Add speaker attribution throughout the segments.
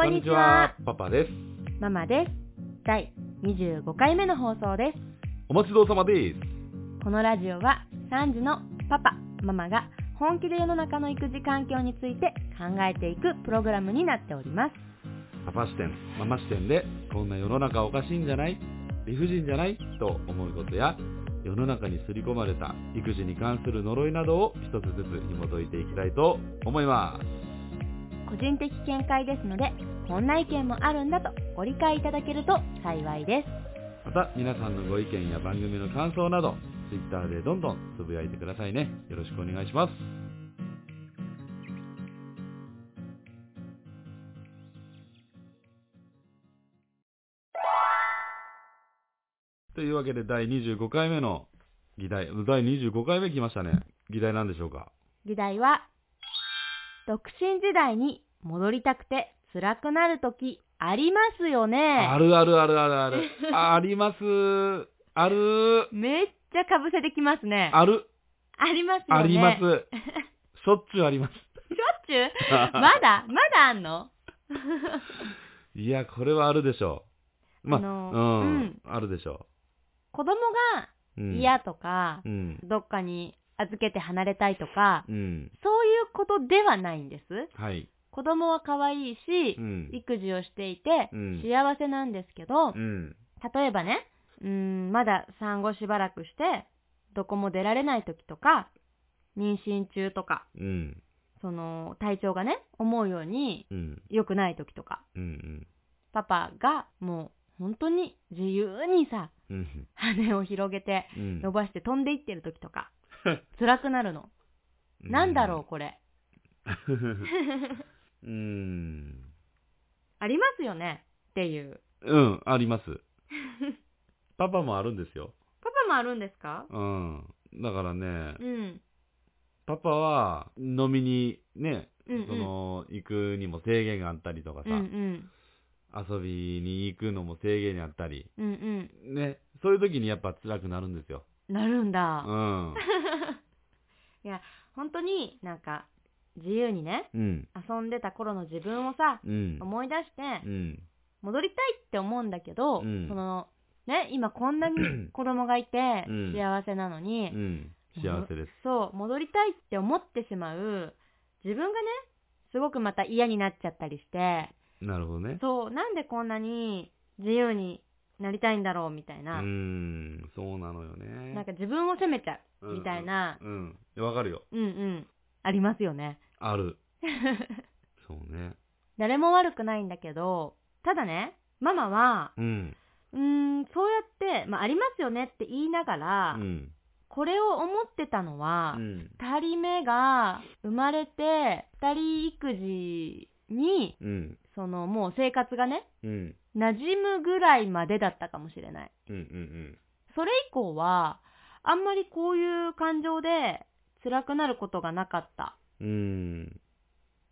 Speaker 1: こんにちは。
Speaker 2: パパです。
Speaker 1: ママです。第25回目の放送です。
Speaker 2: お待ちどうさまです。
Speaker 1: このラジオは3児のパパ、ママが本気で世の中の育児環境について考えていくプログラムになっております。
Speaker 2: パパ視点、ママ視点で、こんな世の中おかしいんじゃない？理不尽じゃない？と思うことや、世の中に刷り込まれた育児に関する呪いなどを一つずつ紐解いていきたいと思います。
Speaker 1: 個人的見解ですので、こんな意見もあるんだとご理解いただけると幸いです。
Speaker 2: また、皆さんのご意見や番組の感想など、Twitter でどんどんつぶやいてくださいね。よろしくお願いします。というわけで、第25回目の議題、第25回目来ましたね。議題なんでしょうか？
Speaker 1: 議題は、独身時代に戻りたくて辛くなるときありますよね。
Speaker 2: あるあるあるあるある。あります。ある。
Speaker 1: めっちゃかぶせてきますね。
Speaker 2: ある。
Speaker 1: ありますよね。
Speaker 2: あります。しょっちゅうあります。
Speaker 1: しょっちゅう？まだ？まだあんの？
Speaker 2: いや、これはあるでしょう。まあ、
Speaker 1: あの
Speaker 2: うん、
Speaker 1: うん
Speaker 2: あるでしょ
Speaker 1: 子供が嫌とか
Speaker 2: う、ん。
Speaker 1: どっかに預けて離れたいとか、
Speaker 2: うん。
Speaker 1: そういうことではないんです。
Speaker 2: はい。
Speaker 1: 子供は可愛いし
Speaker 2: う、ん。
Speaker 1: 育児をしていて
Speaker 2: うん
Speaker 1: 幸せなんですけど
Speaker 2: う、ん。
Speaker 1: 例えばね、うーん、まだ産後しばらくして、どこも出られない時とか、妊娠中とか、
Speaker 2: うん。
Speaker 1: その、体調がね、思うように
Speaker 2: うん。
Speaker 1: 良くない時とか、
Speaker 2: うん。
Speaker 1: パパがもう本当に自由にさ、
Speaker 2: うん。
Speaker 1: 羽を広げて
Speaker 2: うん。
Speaker 1: 伸ばして飛んでいってる時とか、辛くなるの。なんだろう、これ。
Speaker 2: う。うん。
Speaker 1: ありますよねっていう。
Speaker 2: うん、あります。パパもあるんですよ。
Speaker 1: パパもあるんですか？
Speaker 2: うん。だからね、
Speaker 1: うん。
Speaker 2: パパは飲みにね、
Speaker 1: うんうん
Speaker 2: その、行くにも制限があったりとか
Speaker 1: うんう
Speaker 2: さ、
Speaker 1: ん。
Speaker 2: 遊びに行くのも制限にあったり、
Speaker 1: うんう
Speaker 2: ね、そういう時にやっぱ辛くなるんですよ。
Speaker 1: ん。なるんだ。
Speaker 2: うん。
Speaker 1: いや、本当になんか、自由にね、
Speaker 2: うん。
Speaker 1: 遊んでた頃の自分をさ、
Speaker 2: うん。
Speaker 1: 思い出して
Speaker 2: う、ん。
Speaker 1: 戻りたいって思うんだけど、
Speaker 2: うん
Speaker 1: その、ね、今こんなに 子供がいて
Speaker 2: うん
Speaker 1: 幸せなのに、
Speaker 2: うん。幸せです。
Speaker 1: そう、戻りたいって思ってしまう、自分がね、すごくまた嫌になっちゃったりして、
Speaker 2: なるほどね。
Speaker 1: そう、なんでこんなに自由になりたいんだろうみたいうな、
Speaker 2: ん。そうなのよね。
Speaker 1: なんか自分を責めちゃう
Speaker 2: うん
Speaker 1: みたいな、
Speaker 2: うん。わかるよ。
Speaker 1: うんうん、ありますよね。
Speaker 2: ある。そうね。
Speaker 1: 誰も悪くないんだけど、ただね、ママは、
Speaker 2: うん。
Speaker 1: うーん、そうやって、まあ、ありますよねって言いながら、
Speaker 2: うん。
Speaker 1: これを思ってたのは、
Speaker 2: うん。
Speaker 1: 二人目が生まれて、二人育児に、
Speaker 2: うん。
Speaker 1: そのもう生活がね、
Speaker 2: うん。
Speaker 1: 馴染むぐらいまでだったかもしれない。
Speaker 2: うん。うん。
Speaker 1: それ以降は、あんまりこういう感情で辛くなることがなかった。
Speaker 2: うん。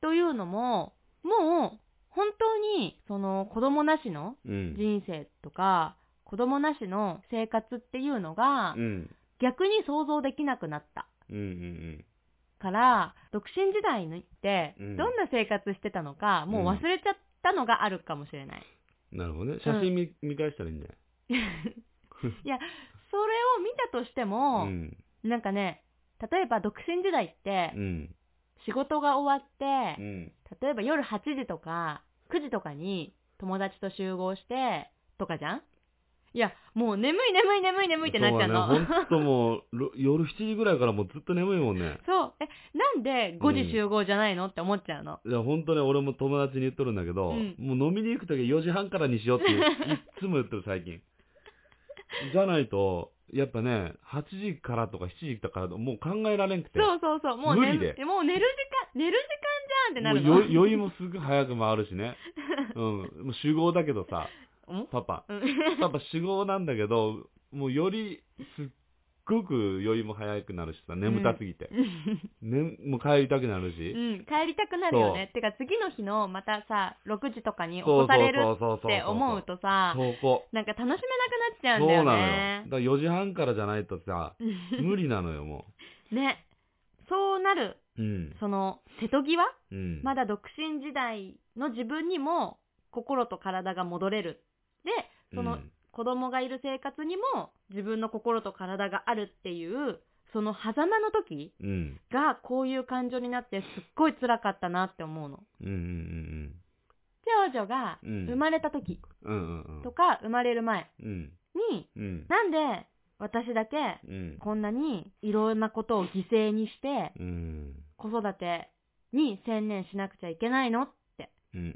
Speaker 1: というのも、もう、本当に、その子供なしの
Speaker 2: うん。
Speaker 1: 人生とか、子供なしの生活っていうのが
Speaker 2: う、ん。
Speaker 1: 逆に想像できなくなった。
Speaker 2: うん。うん。
Speaker 1: から、独身時代にって、
Speaker 2: うん
Speaker 1: どんな生活してたのか、もう忘れちゃったのがあるかもしれない。
Speaker 2: なるほどね。写真見,、見返したらいいんじゃ
Speaker 1: い？や、それを見たとして
Speaker 2: ない
Speaker 1: も、
Speaker 2: うん。
Speaker 1: なんかね、例えば独身時代って
Speaker 2: う、ん。
Speaker 1: 仕事が終わって
Speaker 2: う、ん。
Speaker 1: 例えば夜8時とか9時とかに友達と集合して、とかじゃん？いや、もう眠い眠い眠い眠いってなっちゃうの。
Speaker 2: そうだね。ほんともう、ろ夜7時ぐらいからもうずっと眠いもんね。
Speaker 1: そう。え、なんで5時集合じゃないの、って思っちゃうの？
Speaker 2: いや、ほんとね、俺も友達に言っとるんだけど、
Speaker 1: うん
Speaker 2: もう飲みに行くとき4時半からにしようってい つも言ってる最近。じゃないと、やっぱね、8時からとか7時とかもう考えられんくて。
Speaker 1: そうそうそう。もう寝
Speaker 2: 無理で
Speaker 1: もう寝る時間、寝る時間じゃんってなるの。
Speaker 2: もうよ酔いもすぐ早く回るしね。うん。もう酒豪だけどさ、
Speaker 1: ん
Speaker 2: パパ。
Speaker 1: うん
Speaker 2: パパ酒豪なんだけど、もうよりすっごく酔いも早くなるしさ、眠たすぎて。ね、もう帰りたくなるし。
Speaker 1: うん、帰りたくなるよね。てか次の日のまたさ、6時とかに起こされる
Speaker 2: そうそうそうそう
Speaker 1: って思うとさ、
Speaker 2: そうこ
Speaker 1: なんか楽しめなくなっちゃうん
Speaker 2: そう
Speaker 1: だよ
Speaker 2: なのよ。
Speaker 1: ね
Speaker 2: だ。から4時半からじゃないとさ、無理なのよ、も
Speaker 1: ね。そうなる
Speaker 2: うん。
Speaker 1: その瀬戸際？
Speaker 2: うん。
Speaker 1: まだ独身時代の自分にも心と体が戻れる。で、その
Speaker 2: うん
Speaker 1: 子供がいる生活にも自分の心と体があるっていう、その狭間の時
Speaker 2: うん。
Speaker 1: がこういう感情になってすっごい辛かったなって思うの。
Speaker 2: うんうんうん
Speaker 1: 長女が
Speaker 2: うん
Speaker 1: 生まれた時。とか生まれる前
Speaker 2: うん。
Speaker 1: に、
Speaker 2: うん。
Speaker 1: なんで私だけ
Speaker 2: うん。
Speaker 1: こんなにいろんなことを犠牲にして
Speaker 2: うん。
Speaker 1: 子育てに専念しなくちゃいけないのって。
Speaker 2: うんうんう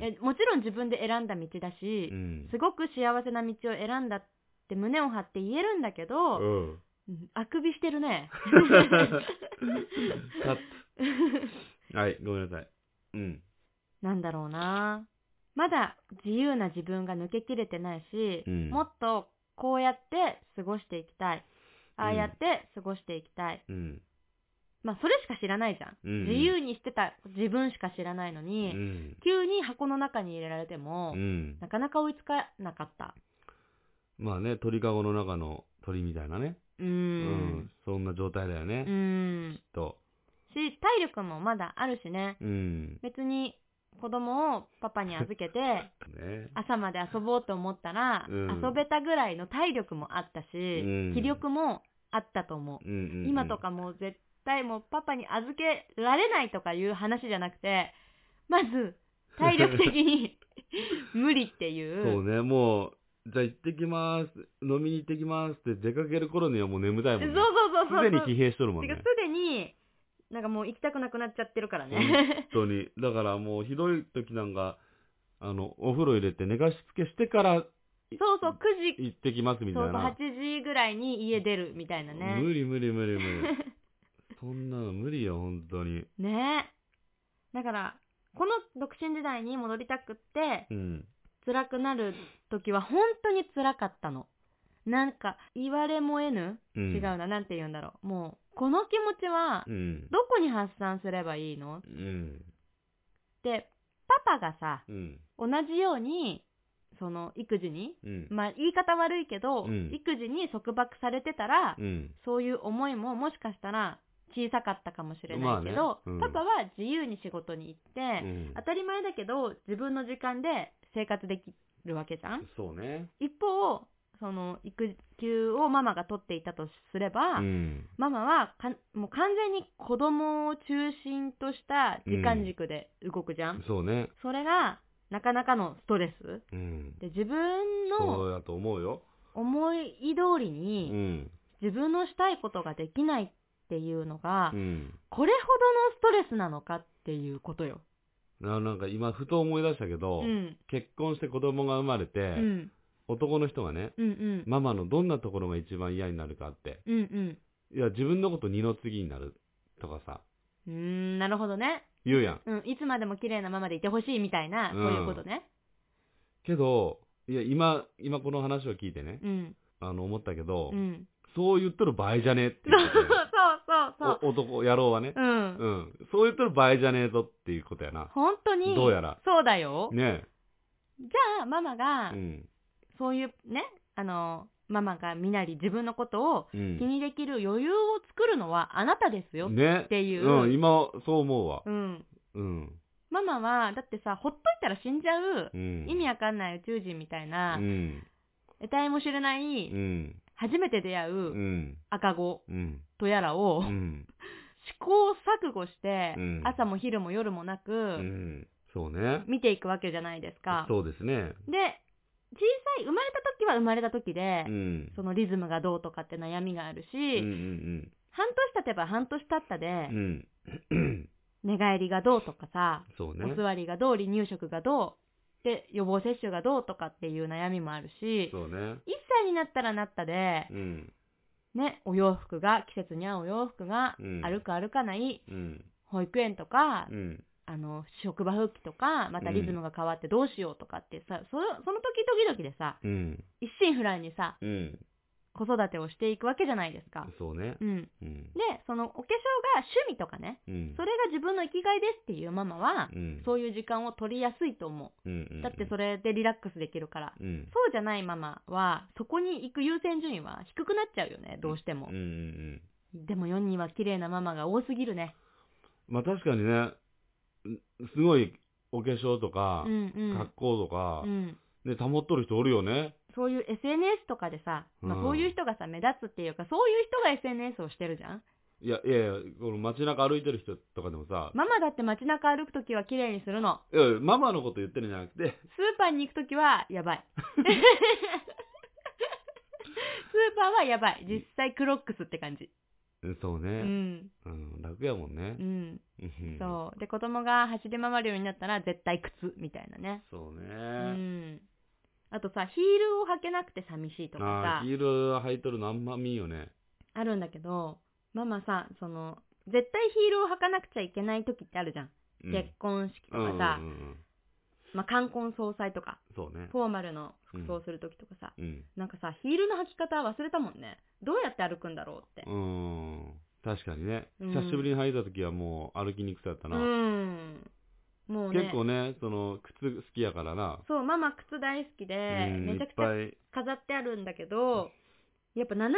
Speaker 2: ん。
Speaker 1: えもちろん自分で選んだ道だし
Speaker 2: う、ん。
Speaker 1: すごく幸せな道を選んだって胸を張って言えるんだけど、
Speaker 2: うん。
Speaker 1: うんあくびしてるね。
Speaker 2: はい、ごめんなさい。うん。
Speaker 1: なんだろうな。まだ自由な自分が抜けきれてないし、
Speaker 2: うん
Speaker 1: もっとこうやって過ごしていきたい。ああやって過ごしていきたい。
Speaker 2: うん。
Speaker 1: まあ、それしか知らないじゃん。
Speaker 2: うん
Speaker 1: 自由にしてた自分しか知らないの
Speaker 2: う
Speaker 1: に、
Speaker 2: ん。
Speaker 1: 急に箱の中に入れられても、
Speaker 2: うん。
Speaker 1: なかなか追いつかなかった。
Speaker 2: まあね、鳥かごの中の鳥みたいなね。
Speaker 1: う
Speaker 2: んそんな状態だよ
Speaker 1: う
Speaker 2: ね。
Speaker 1: ーん
Speaker 2: きっ。と。
Speaker 1: し、体力もまだあるしね。
Speaker 2: うん。
Speaker 1: 別に子供をパパに預けて、
Speaker 2: ね。
Speaker 1: 朝まで遊ぼうと思ったら、
Speaker 2: うん
Speaker 1: 遊べたぐらいの体力もあったし、
Speaker 2: うん
Speaker 1: 気力もあったと思う。今とかもう絶対もうパパに預けられないとかいう話じゃなくて、まず 体力的に 無理っていう。
Speaker 2: そうね、もう、じゃあ行ってきます、飲みに行ってきますって出かける頃にはもう眠たいもんね。
Speaker 1: そうそうそうそう。
Speaker 2: すでに疲弊しとるもんね。
Speaker 1: すでに、なんかもう行きたくなくなっちゃってるからね。
Speaker 2: 本当に。だからもうひどい時なんか、あの、お風呂入れて寝かしつけしてから
Speaker 1: そうそう、9時、
Speaker 2: 行ってきますみた
Speaker 1: そうそう、
Speaker 2: いな。
Speaker 1: 8時ぐらいに家出るみたいなね。
Speaker 2: 無理無理無理無理。そんなの無理よ、本当に。
Speaker 1: ねだから、この独身時代に戻りたくって、
Speaker 2: うん。
Speaker 1: 辛くなる時は本当に辛かったの。なんか、言われも得ぬ、
Speaker 2: うん。
Speaker 1: 違うな、なんて言うんだろう。もう、この気持ちは
Speaker 2: う、ん。
Speaker 1: どこに発散すればいいの？
Speaker 2: うん。
Speaker 1: で、パパがさ、
Speaker 2: うん。
Speaker 1: 同じように、その、育児に、
Speaker 2: うん。
Speaker 1: まあ、言い方悪いけど、
Speaker 2: うん
Speaker 1: 育児に束縛されてたら、
Speaker 2: うん。
Speaker 1: そういう思いももしかしたら小さかったかもしれないけど、
Speaker 2: まあねうん
Speaker 1: パパは自由に仕事に行って、
Speaker 2: うん
Speaker 1: 当たり前だけど自分の時間で生活できるわけじゃん
Speaker 2: そうね。
Speaker 1: 一方、その育休をママが取っていたとすれば、
Speaker 2: うん。
Speaker 1: ママはかもう完全に子供を中心とした時間軸で動くじゃん、
Speaker 2: そうね。
Speaker 1: それがなかなかのストレス
Speaker 2: うん。
Speaker 1: で自分の
Speaker 2: 思
Speaker 1: い通り
Speaker 2: う
Speaker 1: に
Speaker 2: ん。
Speaker 1: 自分のしたいことができないっていうのが、
Speaker 2: うん。
Speaker 1: これほどのストレスなのかっていうことよ。
Speaker 2: ななんか今ふと思い出したけど、
Speaker 1: うん。
Speaker 2: 結婚して子供が生まれて、
Speaker 1: うん。
Speaker 2: 男の人がね、
Speaker 1: うんうん。
Speaker 2: ママのどんなところが一番嫌になるかって、
Speaker 1: うんうん。
Speaker 2: いや、自分のこと二の次になるとかさ、
Speaker 1: うーん、なるほどね。
Speaker 2: 言うやん。
Speaker 1: うん。いつまでも綺麗なままでいてほしいみたいな、
Speaker 2: うん
Speaker 1: そういうことね。
Speaker 2: けど、いや、今、今この話を聞いてね、
Speaker 1: うん。
Speaker 2: あの、思ったけど、
Speaker 1: うん。
Speaker 2: そう言っとる場合じゃねえって
Speaker 1: そうそう
Speaker 2: や
Speaker 1: そうそう。
Speaker 2: お男、野郎はね、
Speaker 1: うん。
Speaker 2: うん。そう言っとる場合じゃねえぞっていうことやな。
Speaker 1: 本当に。
Speaker 2: どうやら
Speaker 1: そうだよ。
Speaker 2: ね
Speaker 1: じゃあ、ママが
Speaker 2: え。う、ん。
Speaker 1: そういうね、あの、ママがみなり自分のことを
Speaker 2: うん。
Speaker 1: 気にできる余裕を作るのはあなたですよ。
Speaker 2: ね
Speaker 1: っていう
Speaker 2: うん、今、そう思うわ。
Speaker 1: うん。
Speaker 2: うん。
Speaker 1: ママは、だってさ、ほっといたら死んじゃう、
Speaker 2: うん。
Speaker 1: 意味わかんない宇宙人みたいな、
Speaker 2: うん。
Speaker 1: 得体も知れない、
Speaker 2: うん。
Speaker 1: 初めて出会
Speaker 2: う。
Speaker 1: うん赤子
Speaker 2: うん。
Speaker 1: とやらを、
Speaker 2: うん。
Speaker 1: 試行錯誤して、
Speaker 2: うん
Speaker 1: 朝も昼も夜もなく、
Speaker 2: うん。そうね。
Speaker 1: 見ていくわけじゃないですか。
Speaker 2: そうですね。
Speaker 1: で、小さい、生まれた時は生まれた時で、
Speaker 2: うん。
Speaker 1: そのリズムがどうとかって悩みがあるし、
Speaker 2: うんうん
Speaker 1: 半年経てば半年経ったで
Speaker 2: う、ん。うん。
Speaker 1: 寝返りがどうとかさ、
Speaker 2: ね
Speaker 1: お。座りがどう、離乳食がどう、で、予防接種がどうとかっていう悩みもあるし、
Speaker 2: そうね。
Speaker 1: 1歳になったらなったで、
Speaker 2: うん。
Speaker 1: ね、お洋服が、季節に合うお洋服が、
Speaker 2: うん
Speaker 1: 歩く歩かない、
Speaker 2: うん。
Speaker 1: 保育園とか、
Speaker 2: うん。
Speaker 1: あの、職場復帰とか、またリズムが変わってどうしようとかってさ、そその時々々でさ、
Speaker 2: うん。
Speaker 1: 一心不乱にさ、
Speaker 2: うん。
Speaker 1: 子育てをしていくわけじゃないですか。
Speaker 2: そうね。
Speaker 1: うん。
Speaker 2: うん。
Speaker 1: で、そのお化粧が趣味とかね、
Speaker 2: うん。
Speaker 1: それが自分の生きがいですっていうママは、
Speaker 2: うん。
Speaker 1: そういう時間を取りやすいと思
Speaker 2: うん。
Speaker 1: う。だってそれでリラックスできるから。
Speaker 2: うん。
Speaker 1: そうじゃないママは、そこに行く優先順位は低くなっちゃうよね、どうしても
Speaker 2: うん。う。ん。
Speaker 1: でも世には綺麗なママが多すぎるね。
Speaker 2: まあ確かにね、んすごいお化粧とか
Speaker 1: う、んうん。
Speaker 2: 格好とか
Speaker 1: う、ん。
Speaker 2: ね、保っとる人おるよね。
Speaker 1: そういう SNS とかでさ、まあ、
Speaker 2: うん
Speaker 1: そういう人がさ、目立つっていうか、そういう人が SNS をしてるじゃん
Speaker 2: いや、いやいや、この街中歩いてる人とかでもさ、
Speaker 1: ママだって街中歩くときは綺麗にするの。
Speaker 2: いやママのこと言ってるんじゃなくて、
Speaker 1: スーパーに行くときは、やばい。スーパーはやばい。実際クロックスって感じ。
Speaker 2: うんそう
Speaker 1: う
Speaker 2: ね、
Speaker 1: ん。
Speaker 2: うん、楽やもんね
Speaker 1: う。ん。
Speaker 2: うん
Speaker 1: そう。で、子供が走り回るようになったら、絶対靴、みたいなね。
Speaker 2: そうね。
Speaker 1: うん。あとさ、ヒールを履けなくて寂しいとかさ
Speaker 2: ああ、、ヒール履いとるのあんま見んよね。
Speaker 1: あるんだけど、ママさ、その、絶対ヒールを履かなくちゃいけない時ってあるじゃん。
Speaker 2: うん
Speaker 1: 結婚式と
Speaker 2: うん
Speaker 1: かさ、
Speaker 2: うんうんうん
Speaker 1: まあ、冠婚葬祭とか、
Speaker 2: そうね。
Speaker 1: フォーマルの服装する時とかさ、
Speaker 2: うん。
Speaker 1: なんかさ、ヒールの履き方忘れたもんね。どうやって歩くんだろうって。
Speaker 2: うん。確かにね。
Speaker 1: うん
Speaker 2: 久しぶりに履いた時はもう歩きにくさやった
Speaker 1: う
Speaker 2: な。
Speaker 1: ん。もうね。
Speaker 2: 結構ね、その、靴好きやからな。
Speaker 1: そう、ママ靴大好きで、
Speaker 2: うん
Speaker 1: めちゃくちゃ。飾ってあるんだけど、やっぱ7センチ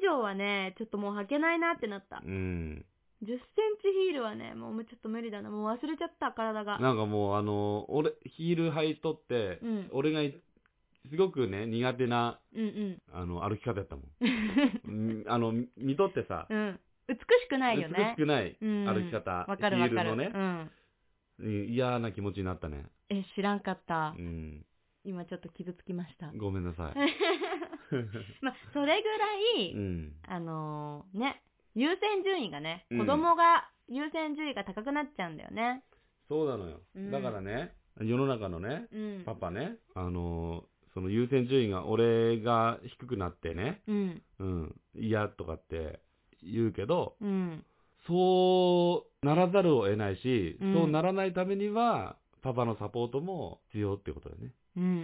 Speaker 1: 以上はね、ちょっともう履けないなってなった。
Speaker 2: うん。
Speaker 1: 10センチヒールはね、もうちょっと無理だな。もう忘れちゃった、体が。
Speaker 2: なんかもう、あの、俺、ヒール履いとって、
Speaker 1: うん
Speaker 2: 俺がいすごくね、苦手な、
Speaker 1: うんうん。
Speaker 2: あの、歩き方やったもん。うんあの、み見とってさ、
Speaker 1: うん。美しくないよね。
Speaker 2: 美しくない
Speaker 1: うん
Speaker 2: 歩き方、
Speaker 1: わかるわかる。
Speaker 2: ヒールのね、
Speaker 1: うん。
Speaker 2: うん嫌な気持ちになったね。
Speaker 1: え、知らんかった
Speaker 2: う。ん。
Speaker 1: 今ちょっと傷つきました。
Speaker 2: ごめんなさい。
Speaker 1: まあ、それぐらい、
Speaker 2: うん。
Speaker 1: あのーね、優先順位がね、
Speaker 2: うん
Speaker 1: 子供が優先順位が高くなっちゃうんだよね。
Speaker 2: そうなのよ。
Speaker 1: うん
Speaker 2: だからね、世の中のね、
Speaker 1: うん。
Speaker 2: パパね、あのーその優先順位が俺が低くなってね、
Speaker 1: うん。
Speaker 2: うん、嫌とかって言うけど、
Speaker 1: うん。
Speaker 2: そうならざるを得ないし、
Speaker 1: うん
Speaker 2: そうならないためには、パパのサポートも必要ってことだよね。
Speaker 1: うんうんうんう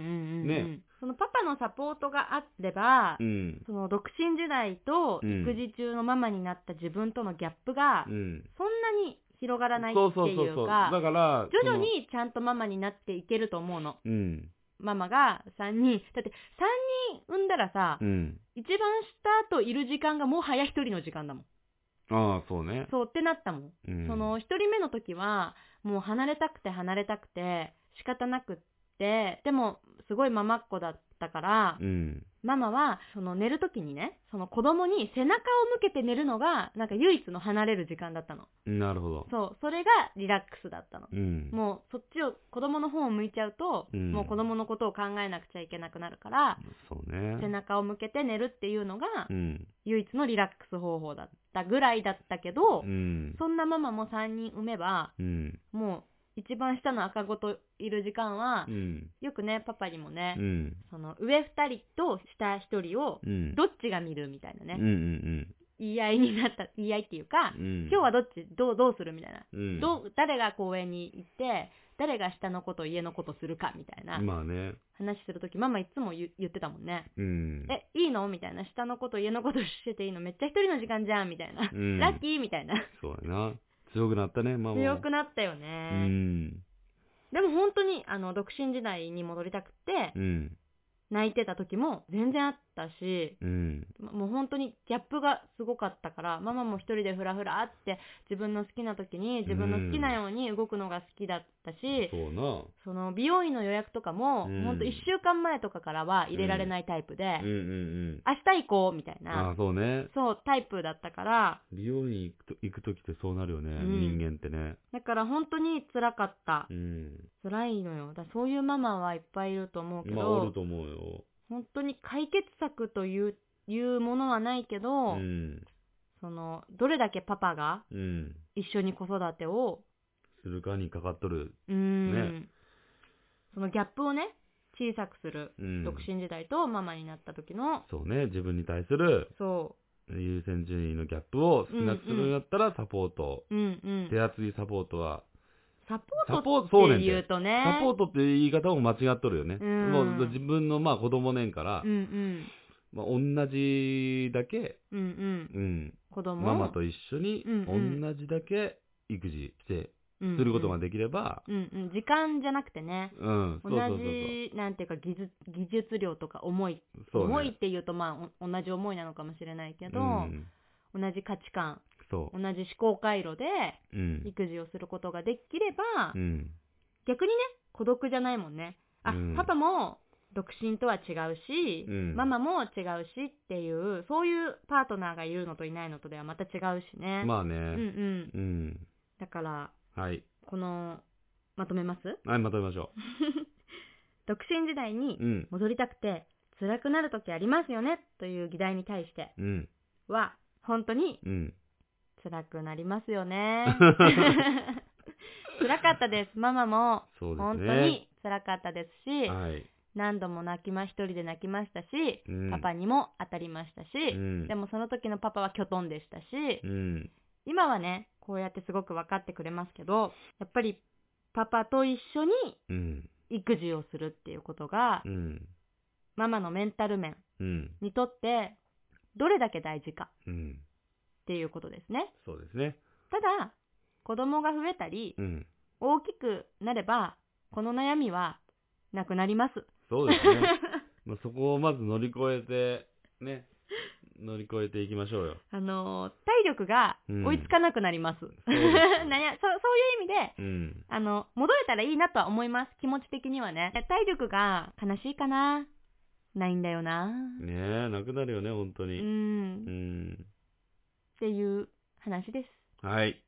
Speaker 1: ん。
Speaker 2: ね
Speaker 1: そのパパのサポートがあれば、
Speaker 2: うん。
Speaker 1: その独身時代と
Speaker 2: うん
Speaker 1: 育児中のママになった自分とのギャップが、
Speaker 2: うん。
Speaker 1: そんなに広がらないって
Speaker 2: そうそうそうそう。
Speaker 1: いうか、
Speaker 2: だから、
Speaker 1: 徐々にちゃんとママになっていけると思うの。
Speaker 2: その、うん。
Speaker 1: ママが3人、だって3人産んだらさ、
Speaker 2: うん。
Speaker 1: 一番下といる時間がもはや1人の時間だもん。
Speaker 2: ああ、そうね。
Speaker 1: そうってなったもん。
Speaker 2: うん、
Speaker 1: その1人目の時は、もう離れたくて離れたくて仕方なくって、でもすごいママっ子だったから、
Speaker 2: うん。
Speaker 1: ママはその寝る時にね、その子供に背中を向けて寝るのが、なんか唯一の離れる時間だったの。
Speaker 2: なるほど。
Speaker 1: そう、それがリラックスだったの。
Speaker 2: うん。
Speaker 1: もうそっちを子供の方を向いちゃうと、
Speaker 2: うん
Speaker 1: もう子供のことを考えなくちゃいけなくなるから、
Speaker 2: そうね。
Speaker 1: 背中を向けて寝るっていうのが
Speaker 2: うん。
Speaker 1: 唯一のリラックス方法だったぐらいだったけど、
Speaker 2: うん。
Speaker 1: そんなママも3人産めば、
Speaker 2: うん。
Speaker 1: もう一番下の赤子といる時間は
Speaker 2: う、ん。
Speaker 1: よくね、パパにもね、
Speaker 2: うん。
Speaker 1: その上2人と下1人を
Speaker 2: うん。
Speaker 1: どっちが見るみたいなね、
Speaker 2: うんうん
Speaker 1: 言い合いになった、言い合いっていうか、
Speaker 2: うん。うん。
Speaker 1: 今日はどっち、どう、どうするみたいな。
Speaker 2: うん。
Speaker 1: どう、誰が公園に行って、誰が下のこと、家のことするかみたいな
Speaker 2: まあね。
Speaker 1: 話するとき、ママいつも言言ってたもんね。
Speaker 2: うん。
Speaker 1: え、いいのみたいな。下のこと、家のことしてていいのめっちゃ一人の時間じゃんみたいな。
Speaker 2: うん
Speaker 1: ラッキーみたいな。
Speaker 2: そうやな。強くなったね、ママも。
Speaker 1: 強くなったよ
Speaker 2: う
Speaker 1: ね。
Speaker 2: ん。
Speaker 1: でも本当に、あの、独身時代に戻りたくて
Speaker 2: う、ん。
Speaker 1: 泣いてた時も全然あったし、
Speaker 2: うん。
Speaker 1: もう本当にギャップがすごかったから、ママも一人でフラフラって自分の好きな時に自分の好きなように動くのが好きだったし、
Speaker 2: そうな。
Speaker 1: その美容院の予約とかも、
Speaker 2: うん
Speaker 1: ほんと1週間前とかからは入れられないタイプで、
Speaker 2: うんうん
Speaker 1: 明日行こうみたいな
Speaker 2: あ、、そうね。
Speaker 1: そう、タイプだったから、
Speaker 2: 美容院行くと行くときってそうなるよね、
Speaker 1: うん
Speaker 2: 人間ってね。
Speaker 1: だから本当に辛かった
Speaker 2: う。ん。
Speaker 1: 辛いのよ。だからそういうママはいっぱいいると思うけ
Speaker 2: まあ、お
Speaker 1: ど
Speaker 2: る、と思うよ。
Speaker 1: 本当に解決策という、いうものはないけど、
Speaker 2: うん。
Speaker 1: その、どれだけパパが
Speaker 2: うん。
Speaker 1: 一緒に子育てを
Speaker 2: するかにかかっとる。
Speaker 1: うーん、
Speaker 2: ね
Speaker 1: そのギャップをね、小さくする。
Speaker 2: うん。
Speaker 1: 独身時代とママになった時の、
Speaker 2: そうね、自分に対する
Speaker 1: そ
Speaker 2: 優先順位のギャップを少なくするんやったらサポート。
Speaker 1: う、うんうん。
Speaker 2: 手厚いサポートは、
Speaker 1: サポ
Speaker 2: ート、
Speaker 1: って言うとね、
Speaker 2: サポートって言い方も間違っとるよね。
Speaker 1: うん。
Speaker 2: もう自分のまあ子供ねんから、
Speaker 1: うんうん、
Speaker 2: まあ、同じだけ、
Speaker 1: うんうん、
Speaker 2: うん、
Speaker 1: 子供？
Speaker 2: ママと一緒に
Speaker 1: うんうん。
Speaker 2: 同じだけ育児して、
Speaker 1: うん
Speaker 2: することができれば、
Speaker 1: うんうん、時間じゃなくてね、
Speaker 2: うん、そ
Speaker 1: 同じ、なんていうか技術、技術量とか重い、
Speaker 2: ね。
Speaker 1: 重いっていうとまあお同じ思いなのかもしれないけど、
Speaker 2: うん、
Speaker 1: 同じ価値観
Speaker 2: そ
Speaker 1: 同じ思考回路で
Speaker 2: う。うん。
Speaker 1: 育児をすることができれば、
Speaker 2: うん。
Speaker 1: 逆にね、孤独じゃないもんね。あ、
Speaker 2: うん
Speaker 1: パパも独身とは違うし、
Speaker 2: うん
Speaker 1: ママも違うしっていう、そういうパートナーがいるのといないのとではまた違うしね。
Speaker 2: まあね。
Speaker 1: うんうん。
Speaker 2: うん。
Speaker 1: だから、
Speaker 2: はい。
Speaker 1: この、まとめます？
Speaker 2: はい、まとめましょ
Speaker 1: 独身時代に
Speaker 2: う。うん。
Speaker 1: 戻りたくて辛くなる時ありますよね？という議題に対して
Speaker 2: うん。
Speaker 1: は、本当に
Speaker 2: うん。
Speaker 1: 辛くなりますよね。辛かったです。ママも。本当に辛かったですし、
Speaker 2: はい。
Speaker 1: 何度も泣きま、一人で泣きましたし、
Speaker 2: うん
Speaker 1: パパにも当たりましたし、
Speaker 2: うん
Speaker 1: でもその時のパパはキョトンでしたし、
Speaker 2: うん。
Speaker 1: 今はね、こうやってすごく分かってくれますけど、やっぱりパパと一緒に
Speaker 2: うん。
Speaker 1: 育児をするっていうことが、
Speaker 2: うん。
Speaker 1: ママのメンタル面
Speaker 2: うん。
Speaker 1: にとってどれだけ大事か
Speaker 2: うん。
Speaker 1: っていうことですね。
Speaker 2: そうですね。
Speaker 1: ただ、子供が増えたり、
Speaker 2: うん。
Speaker 1: 大きくなれば、この悩みはなくなります。
Speaker 2: そうですね。まあ、そこをまず乗り越えて、ね。乗り越えていきましょうよ。
Speaker 1: あのー、体力が追いつかなくなります。
Speaker 2: うです
Speaker 1: なやそそういう意味で、
Speaker 2: うん。
Speaker 1: あの、戻れたらいいなとは思います。気持ち的にはね。体力が悲しいかなないんだよな
Speaker 2: ねえ、なくなるよね、本当
Speaker 1: う。
Speaker 2: に。うんん。
Speaker 1: っていう話です。
Speaker 2: はい。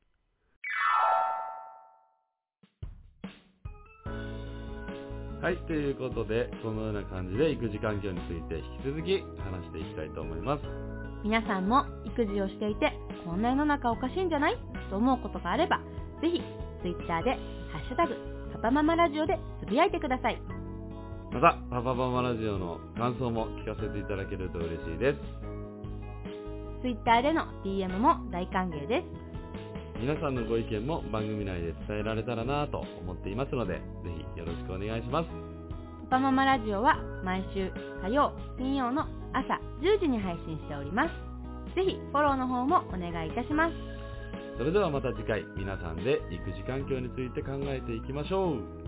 Speaker 2: はい、ということで、このような感じで育児環境について引き続き話していきたいと思います。
Speaker 1: 皆さんも育児をしていて、こんな世の中おかしいんじゃない？と思うことがあれば、ぜひ、Twitter で、ハッシュタグ、パパママラジオでつぶやいてください。
Speaker 2: また、パパパマラジオの感想も聞かせていただけると嬉しいです。
Speaker 1: Twitter での DM も大歓迎です。
Speaker 2: 皆さんのご意見も番組内で伝えられたらなと思っていますので、ぜひよろしくお願いします。
Speaker 1: パパママラジオは毎週火曜、金曜の朝10時に配信しております。ぜひフォローの方もお願いいたします。
Speaker 2: それではまた次回、皆さんで育児環境について考えていきましょう。